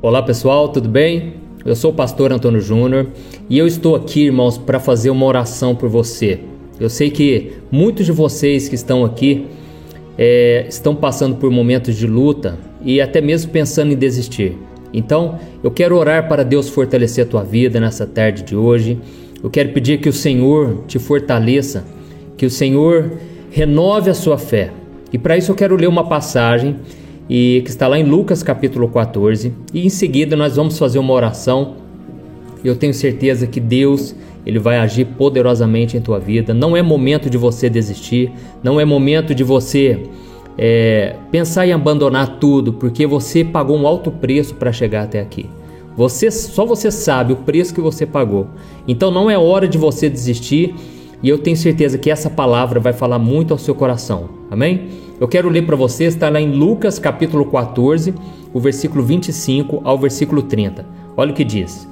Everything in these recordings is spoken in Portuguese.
Olá pessoal, tudo bem? Eu sou o pastor Antônio Júnior e eu estou aqui, irmãos, para fazer uma oração por você. Eu sei que muitos de vocês que estão aqui é, estão passando por momentos de luta e até mesmo pensando em desistir. Então, eu quero orar para Deus fortalecer a tua vida nessa tarde de hoje. Eu quero pedir que o Senhor te fortaleça, que o Senhor renove a sua fé. E para isso eu quero ler uma passagem e que está lá em Lucas capítulo 14, e em seguida nós vamos fazer uma oração. Eu tenho certeza que Deus, ele vai agir poderosamente em tua vida. Não é momento de você desistir, não é momento de você é, pensar em abandonar tudo, porque você pagou um alto preço para chegar até aqui. Você, só você sabe o preço que você pagou. Então não é hora de você desistir. E eu tenho certeza que essa palavra vai falar muito ao seu coração. Amém? Eu quero ler para você, está lá em Lucas capítulo 14, o versículo 25 ao versículo 30. Olha o que diz: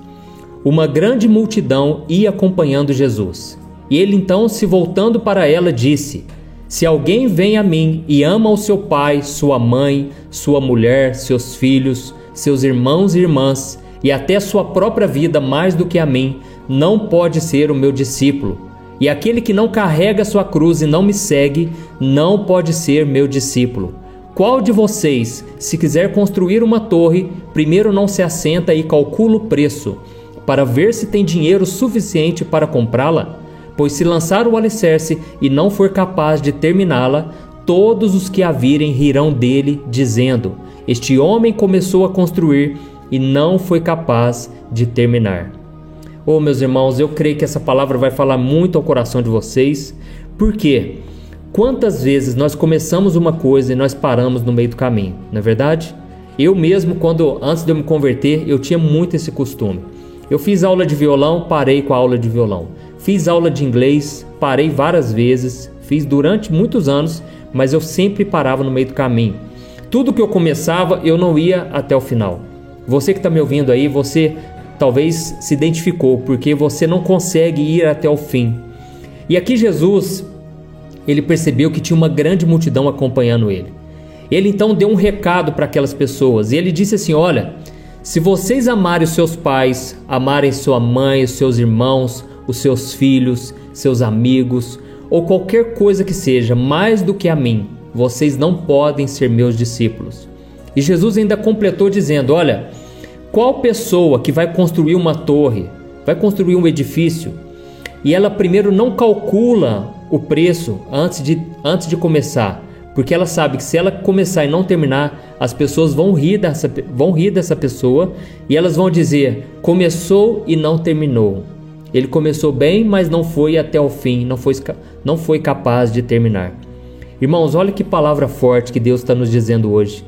Uma grande multidão ia acompanhando Jesus. E ele então, se voltando para ela, disse: Se alguém vem a mim e ama o seu pai, sua mãe, sua mulher, seus filhos, seus irmãos e irmãs, e até sua própria vida mais do que a mim, não pode ser o meu discípulo. E aquele que não carrega sua cruz e não me segue, não pode ser meu discípulo. Qual de vocês, se quiser construir uma torre, primeiro não se assenta e calcula o preço, para ver se tem dinheiro suficiente para comprá-la? Pois se lançar o alicerce e não for capaz de terminá-la, todos os que a virem rirão dele, dizendo: Este homem começou a construir e não foi capaz de terminar. Oh, meus irmãos, eu creio que essa palavra vai falar muito ao coração de vocês. Por quê? Quantas vezes nós começamos uma coisa e nós paramos no meio do caminho, não é verdade? Eu mesmo, quando antes de eu me converter, eu tinha muito esse costume. Eu fiz aula de violão, parei com a aula de violão. Fiz aula de inglês, parei várias vezes, fiz durante muitos anos, mas eu sempre parava no meio do caminho. Tudo que eu começava, eu não ia até o final. Você que está me ouvindo aí, você talvez se identificou, porque você não consegue ir até o fim. E aqui Jesus, ele percebeu que tinha uma grande multidão acompanhando ele. Ele então deu um recado para aquelas pessoas e ele disse assim: Olha, se vocês amarem os seus pais, amarem sua mãe, os seus irmãos, os seus filhos, seus amigos, ou qualquer coisa que seja mais do que a mim, vocês não podem ser meus discípulos. E Jesus ainda completou dizendo: Olha, qual pessoa que vai construir uma torre, vai construir um edifício, e ela primeiro não calcula o preço antes de, antes de começar, porque ela sabe que se ela começar e não terminar, as pessoas vão rir dessa, vão rir dessa pessoa e elas vão dizer: começou e não terminou. Ele começou bem, mas não foi até o fim, não foi, não foi capaz de terminar. Irmãos, olha que palavra forte que Deus está nos dizendo hoje.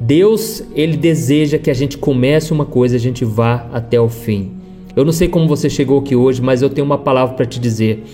Deus, ele deseja que a gente comece uma coisa, a gente vá até o fim. Eu não sei como você chegou aqui hoje, mas eu tenho uma palavra para te dizer.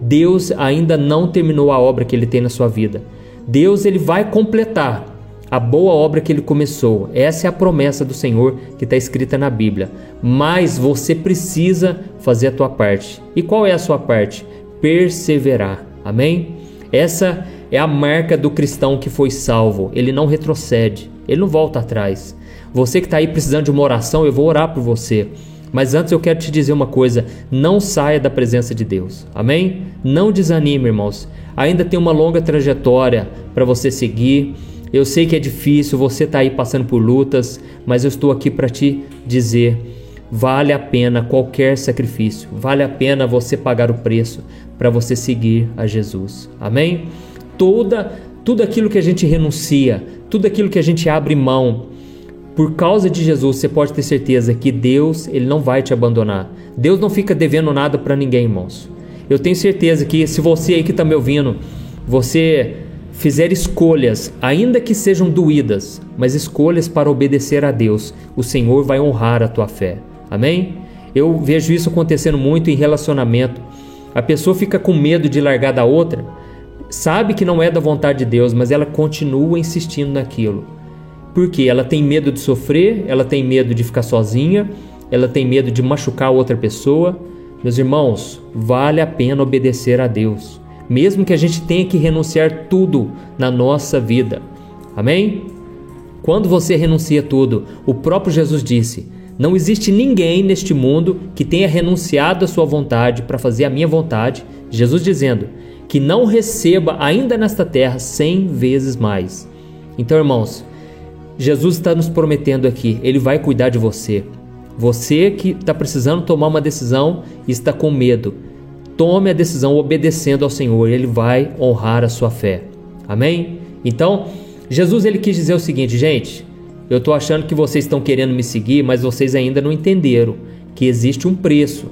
Deus ainda não terminou a obra que ele tem na sua vida. Deus ele vai completar a boa obra que ele começou. Essa é a promessa do Senhor que está escrita na Bíblia. Mas você precisa fazer a tua parte. E qual é a sua parte? Perseverar. Amém? Essa é a marca do cristão que foi salvo. Ele não retrocede. Ele não volta atrás. Você que está aí precisando de uma oração, eu vou orar por você. Mas antes eu quero te dizer uma coisa: não saia da presença de Deus. Amém? Não desanime, irmãos. Ainda tem uma longa trajetória para você seguir. Eu sei que é difícil, você está aí passando por lutas, mas eu estou aqui para te dizer: vale a pena qualquer sacrifício, vale a pena você pagar o preço para você seguir a Jesus. Amém? Toda, tudo aquilo que a gente renuncia, tudo aquilo que a gente abre mão, por causa de Jesus, você pode ter certeza que Deus, ele não vai te abandonar. Deus não fica devendo nada para ninguém, irmãos. Eu tenho certeza que se você aí que está me ouvindo, você fizer escolhas, ainda que sejam doídas, mas escolhas para obedecer a Deus, o Senhor vai honrar a tua fé. Amém? Eu vejo isso acontecendo muito em relacionamento. A pessoa fica com medo de largar da outra, sabe que não é da vontade de Deus, mas ela continua insistindo naquilo. Porque ela tem medo de sofrer, ela tem medo de ficar sozinha, ela tem medo de machucar outra pessoa. Meus irmãos, vale a pena obedecer a Deus, mesmo que a gente tenha que renunciar tudo na nossa vida. Amém? Quando você renuncia tudo, o próprio Jesus disse: Não existe ninguém neste mundo que tenha renunciado à sua vontade para fazer a minha vontade. Jesus dizendo que não receba ainda nesta terra cem vezes mais. Então, irmãos, Jesus está nos prometendo aqui, Ele vai cuidar de você. Você que está precisando tomar uma decisão e está com medo, tome a decisão obedecendo ao Senhor, Ele vai honrar a sua fé. Amém? Então, Jesus ele quis dizer o seguinte, gente, eu estou achando que vocês estão querendo me seguir, mas vocês ainda não entenderam que existe um preço.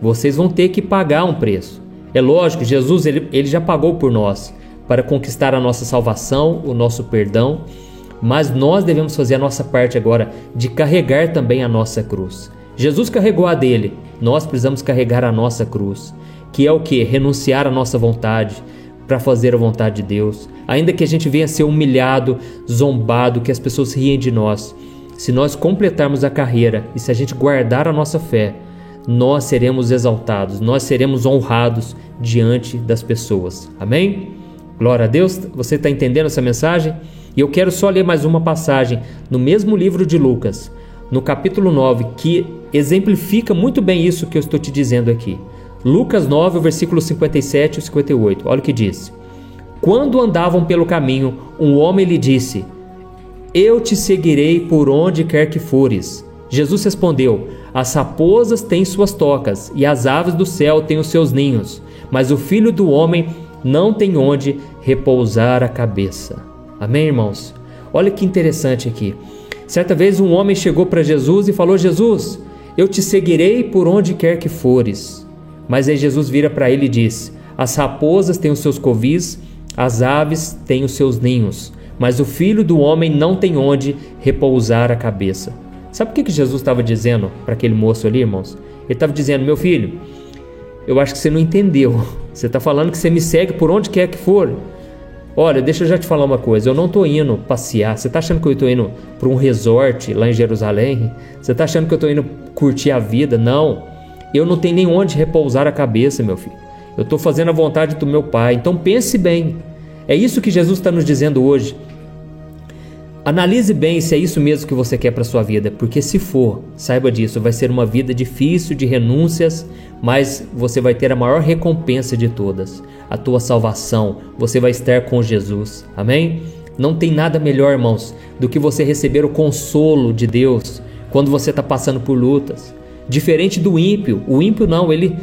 Vocês vão ter que pagar um preço. É lógico, Jesus ele, ele já pagou por nós para conquistar a nossa salvação, o nosso perdão mas nós devemos fazer a nossa parte agora de carregar também a nossa cruz. Jesus carregou a dele, nós precisamos carregar a nossa cruz, que é o que? Renunciar à nossa vontade para fazer a vontade de Deus. Ainda que a gente venha ser humilhado, zombado, que as pessoas riem de nós, se nós completarmos a carreira e se a gente guardar a nossa fé, nós seremos exaltados, nós seremos honrados diante das pessoas. Amém? Glória a Deus. Você está entendendo essa mensagem? E eu quero só ler mais uma passagem no mesmo livro de Lucas, no capítulo 9, que exemplifica muito bem isso que eu estou te dizendo aqui. Lucas 9, versículo 57 e 58. Olha o que diz: Quando andavam pelo caminho, um homem lhe disse: Eu te seguirei por onde quer que fores. Jesus respondeu: As raposas têm suas tocas e as aves do céu têm os seus ninhos, mas o filho do homem não tem onde repousar a cabeça. Amém, irmãos? Olha que interessante aqui. Certa vez um homem chegou para Jesus e falou: Jesus, eu te seguirei por onde quer que fores. Mas aí Jesus vira para ele e diz: As raposas têm os seus covis, as aves têm os seus ninhos, mas o filho do homem não tem onde repousar a cabeça. Sabe o que, que Jesus estava dizendo para aquele moço ali, irmãos? Ele estava dizendo: Meu filho, eu acho que você não entendeu. Você está falando que você me segue por onde quer que for. Olha, deixa eu já te falar uma coisa. Eu não tô indo passear. Você tá achando que eu tô indo para um resort lá em Jerusalém? Você tá achando que eu tô indo curtir a vida? Não. Eu não tenho nem onde repousar a cabeça, meu filho. Eu estou fazendo a vontade do meu Pai. Então pense bem. É isso que Jesus está nos dizendo hoje. Analise bem se é isso mesmo que você quer para sua vida, porque se for, saiba disso, vai ser uma vida difícil de renúncias, mas você vai ter a maior recompensa de todas, a tua salvação. Você vai estar com Jesus. Amém? Não tem nada melhor, irmãos, do que você receber o consolo de Deus quando você está passando por lutas. Diferente do ímpio, o ímpio não, ele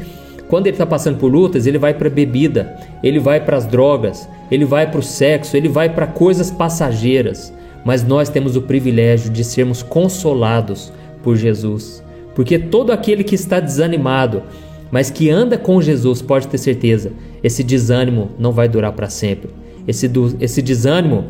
quando ele está passando por lutas, ele vai para bebida, ele vai para as drogas, ele vai para o sexo, ele vai para coisas passageiras mas nós temos o privilégio de sermos consolados por Jesus. Porque todo aquele que está desanimado, mas que anda com Jesus, pode ter certeza, esse desânimo não vai durar para sempre. Esse, esse desânimo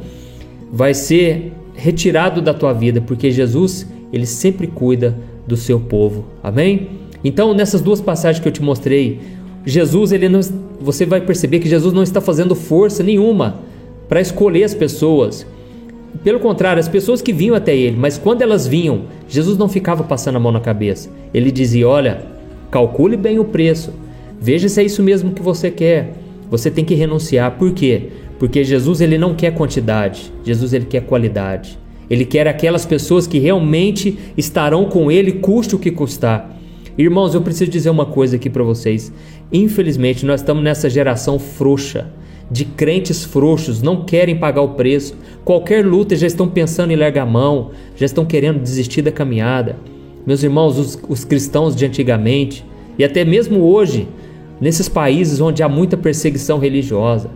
vai ser retirado da tua vida, porque Jesus, ele sempre cuida do seu povo. Amém? Então, nessas duas passagens que eu te mostrei, Jesus, ele não, você vai perceber que Jesus não está fazendo força nenhuma para escolher as pessoas. Pelo contrário, as pessoas que vinham até ele, mas quando elas vinham, Jesus não ficava passando a mão na cabeça. Ele dizia: Olha, calcule bem o preço, veja se é isso mesmo que você quer. Você tem que renunciar. Por quê? Porque Jesus ele não quer quantidade, Jesus ele quer qualidade. Ele quer aquelas pessoas que realmente estarão com ele, custe o que custar. Irmãos, eu preciso dizer uma coisa aqui para vocês. Infelizmente, nós estamos nessa geração frouxa de crentes frouxos, não querem pagar o preço. Qualquer luta já estão pensando em largar mão, já estão querendo desistir da caminhada. Meus irmãos, os, os cristãos de antigamente e até mesmo hoje, nesses países onde há muita perseguição religiosa,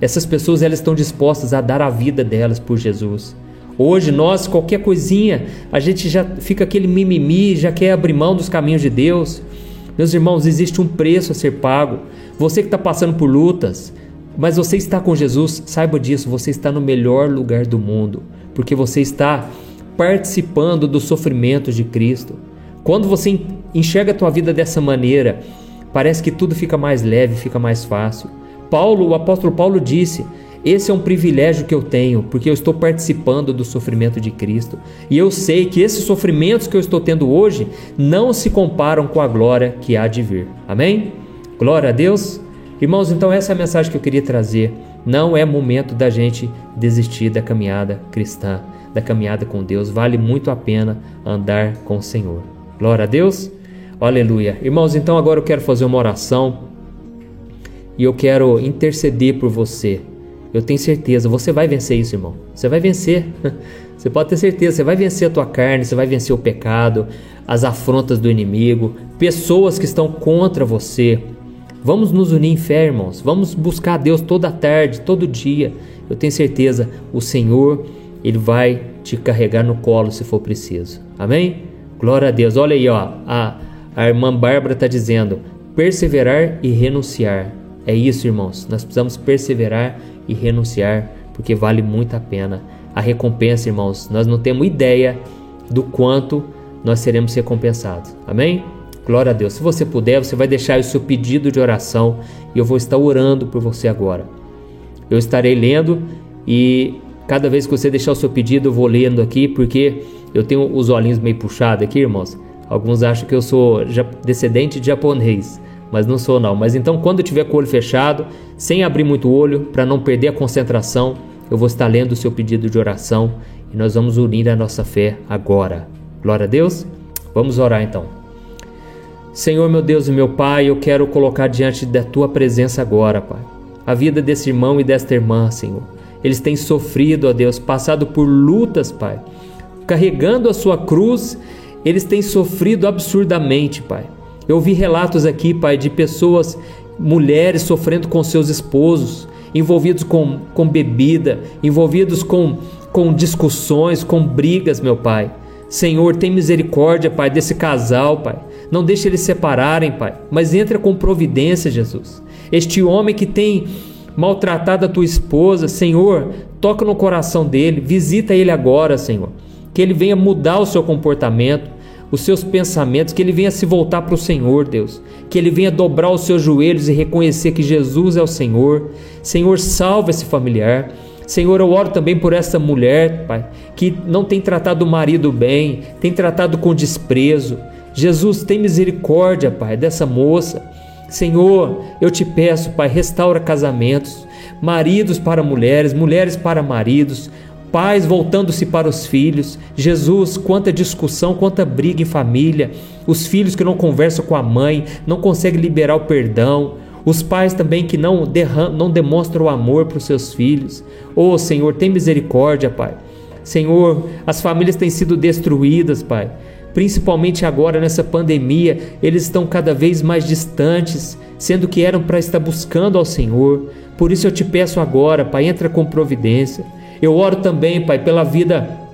essas pessoas elas estão dispostas a dar a vida delas por Jesus. Hoje nós, qualquer coisinha, a gente já fica aquele mimimi, já quer abrir mão dos caminhos de Deus. Meus irmãos, existe um preço a ser pago. Você que está passando por lutas, mas você está com Jesus, saiba disso, você está no melhor lugar do mundo, porque você está participando dos sofrimentos de Cristo. Quando você enxerga a tua vida dessa maneira, parece que tudo fica mais leve, fica mais fácil. Paulo, o apóstolo Paulo disse: esse é um privilégio que eu tenho, porque eu estou participando do sofrimento de Cristo. E eu sei que esses sofrimentos que eu estou tendo hoje não se comparam com a glória que há de vir. Amém? Glória a Deus. Irmãos, então essa é a mensagem que eu queria trazer. Não é momento da gente desistir da caminhada cristã. da caminhada com Deus. Vale muito a pena andar com o Senhor. Glória a Deus. Aleluia. Irmãos, então agora eu quero fazer uma oração e eu quero interceder por você. Eu tenho certeza, você vai vencer isso, irmão. Você vai vencer. Você pode ter certeza, você vai vencer a tua carne, você vai vencer o pecado, as afrontas do inimigo, pessoas que estão contra você. Vamos nos unir em fé, irmãos. Vamos buscar a Deus toda tarde, todo dia. Eu tenho certeza, o Senhor, ele vai te carregar no colo se for preciso. Amém? Glória a Deus. Olha aí, ó, a, a irmã Bárbara está dizendo: perseverar e renunciar. É isso, irmãos. Nós precisamos perseverar e renunciar, porque vale muito a pena. A recompensa, irmãos, nós não temos ideia do quanto nós seremos recompensados. Amém? Glória a Deus. Se você puder, você vai deixar o seu pedido de oração e eu vou estar orando por você agora. Eu estarei lendo e cada vez que você deixar o seu pedido, eu vou lendo aqui, porque eu tenho os olhinhos meio puxados aqui, irmãos. Alguns acham que eu sou descendente de japonês mas não sou não. Mas então quando eu tiver com o olho fechado, sem abrir muito o olho, para não perder a concentração, eu vou estar lendo o seu pedido de oração e nós vamos unir a nossa fé agora. Glória a Deus. Vamos orar então. Senhor meu Deus e meu Pai, eu quero colocar diante da tua presença agora, Pai, a vida desse irmão e desta irmã, Senhor. Eles têm sofrido, ó Deus, passado por lutas, Pai. Carregando a sua cruz, eles têm sofrido absurdamente, Pai. Eu ouvi relatos aqui, Pai, de pessoas, mulheres sofrendo com seus esposos, envolvidos com, com bebida, envolvidos com, com discussões, com brigas, meu Pai. Senhor, tem misericórdia, Pai, desse casal, Pai. Não deixe eles separarem, Pai, mas entra com providência, Jesus. Este homem que tem maltratado a tua esposa, Senhor, toca no coração dele, visita ele agora, Senhor. Que ele venha mudar o seu comportamento, os seus pensamentos, que ele venha se voltar para o Senhor, Deus. Que ele venha dobrar os seus joelhos e reconhecer que Jesus é o Senhor. Senhor, salva esse familiar. Senhor, eu oro também por essa mulher, Pai, que não tem tratado o marido bem, tem tratado com desprezo. Jesus, tem misericórdia, Pai, dessa moça. Senhor, eu te peço, Pai, restaura casamentos, maridos para mulheres, mulheres para maridos, pais voltando-se para os filhos. Jesus, quanta discussão, quanta briga em família. Os filhos que não conversam com a mãe, não conseguem liberar o perdão. Os pais também que não, derram, não demonstram o amor para os seus filhos. Oh Senhor, tem misericórdia, Pai. Senhor, as famílias têm sido destruídas, Pai. Principalmente agora nessa pandemia, eles estão cada vez mais distantes, sendo que eram para estar buscando ao Senhor. Por isso eu te peço agora, Pai, entra com providência. Eu oro também, Pai, pela vida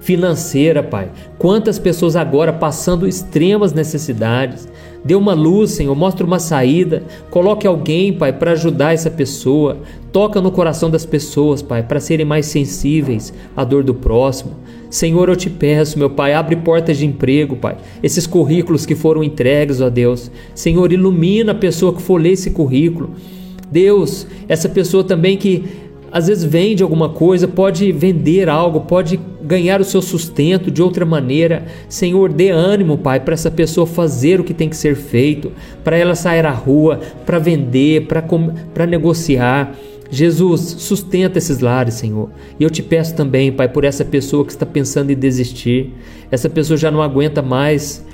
financeira, Pai. Quantas pessoas agora passando extremas necessidades. Dê uma luz, Senhor, mostre uma saída. Coloque alguém, Pai, para ajudar essa pessoa. Toca no coração das pessoas, Pai, para serem mais sensíveis à dor do próximo. Senhor, eu te peço, meu Pai, abre portas de emprego, Pai. Esses currículos que foram entregues, ó Deus. Senhor, ilumina a pessoa que for ler esse currículo. Deus, essa pessoa também que às vezes vende alguma coisa, pode vender algo, pode ganhar o seu sustento de outra maneira. Senhor, dê ânimo, Pai, para essa pessoa fazer o que tem que ser feito, para ela sair à rua, para vender, para negociar. Jesus, sustenta esses lares, Senhor. E eu te peço também, Pai, por essa pessoa que está pensando em desistir. Essa pessoa já não aguenta mais.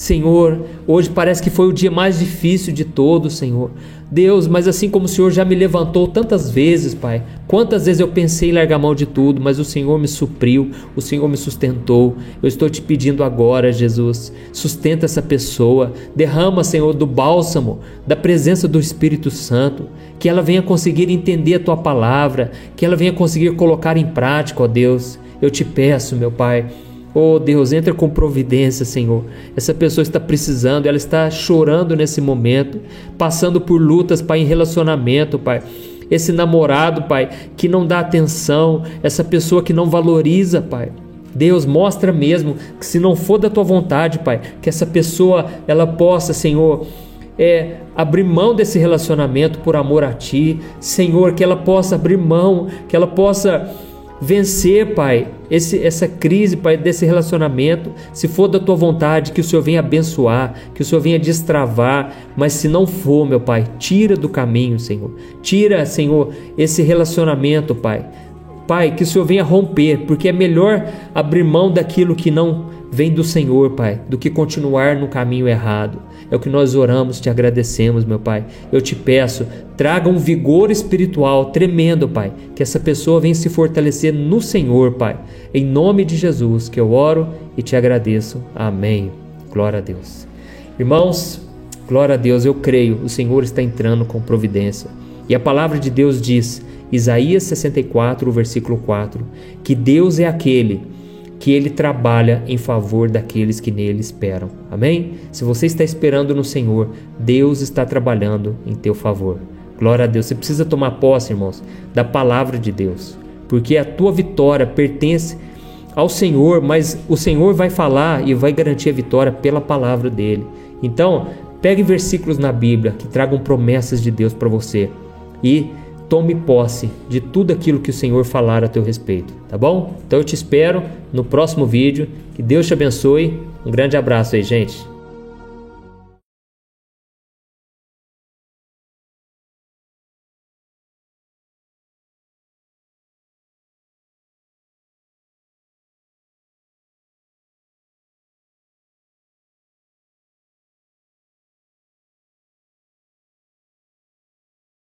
Senhor, hoje parece que foi o dia mais difícil de todos, Senhor. Deus, mas assim como o Senhor já me levantou tantas vezes, Pai, quantas vezes eu pensei em largar mão de tudo, mas o Senhor me supriu, o Senhor me sustentou. Eu estou te pedindo agora, Jesus, sustenta essa pessoa, derrama, Senhor, do bálsamo, da presença do Espírito Santo, que ela venha conseguir entender a tua palavra, que ela venha conseguir colocar em prática, ó Deus. Eu te peço, meu Pai, Oh Deus, entra com providência, Senhor. Essa pessoa está precisando, ela está chorando nesse momento, passando por lutas, Pai, em relacionamento, Pai. Esse namorado, Pai, que não dá atenção, essa pessoa que não valoriza, Pai. Deus mostra mesmo que se não for da tua vontade, Pai, que essa pessoa ela possa, Senhor, é, abrir mão desse relacionamento por amor a Ti, Senhor, que ela possa abrir mão, que ela possa vencer, Pai, esse, essa crise, Pai, desse relacionamento. Se for da tua vontade, que o Senhor venha abençoar, que o Senhor venha destravar, mas se não for, meu Pai, tira do caminho, Senhor. Tira, Senhor, esse relacionamento, Pai. Pai, que o Senhor venha romper, porque é melhor abrir mão daquilo que não vem do Senhor, Pai, do que continuar no caminho errado. É o que nós oramos, te agradecemos, meu Pai. Eu te peço, traga um vigor espiritual tremendo, Pai, que essa pessoa venha se fortalecer no Senhor, Pai. Em nome de Jesus que eu oro e te agradeço. Amém. Glória a Deus. Irmãos, glória a Deus, eu creio, o Senhor está entrando com providência. E a palavra de Deus diz, Isaías 64, versículo 4, que Deus é aquele que ele trabalha em favor daqueles que nele esperam. Amém? Se você está esperando no Senhor, Deus está trabalhando em teu favor. Glória a Deus. Você precisa tomar posse, irmãos, da palavra de Deus, porque a tua vitória pertence ao Senhor, mas o Senhor vai falar e vai garantir a vitória pela palavra dele. Então, pegue versículos na Bíblia que tragam promessas de Deus para você e tome posse de tudo aquilo que o Senhor falar a teu respeito, tá bom? Então eu te espero no próximo vídeo. Que Deus te abençoe. Um grande abraço aí, gente.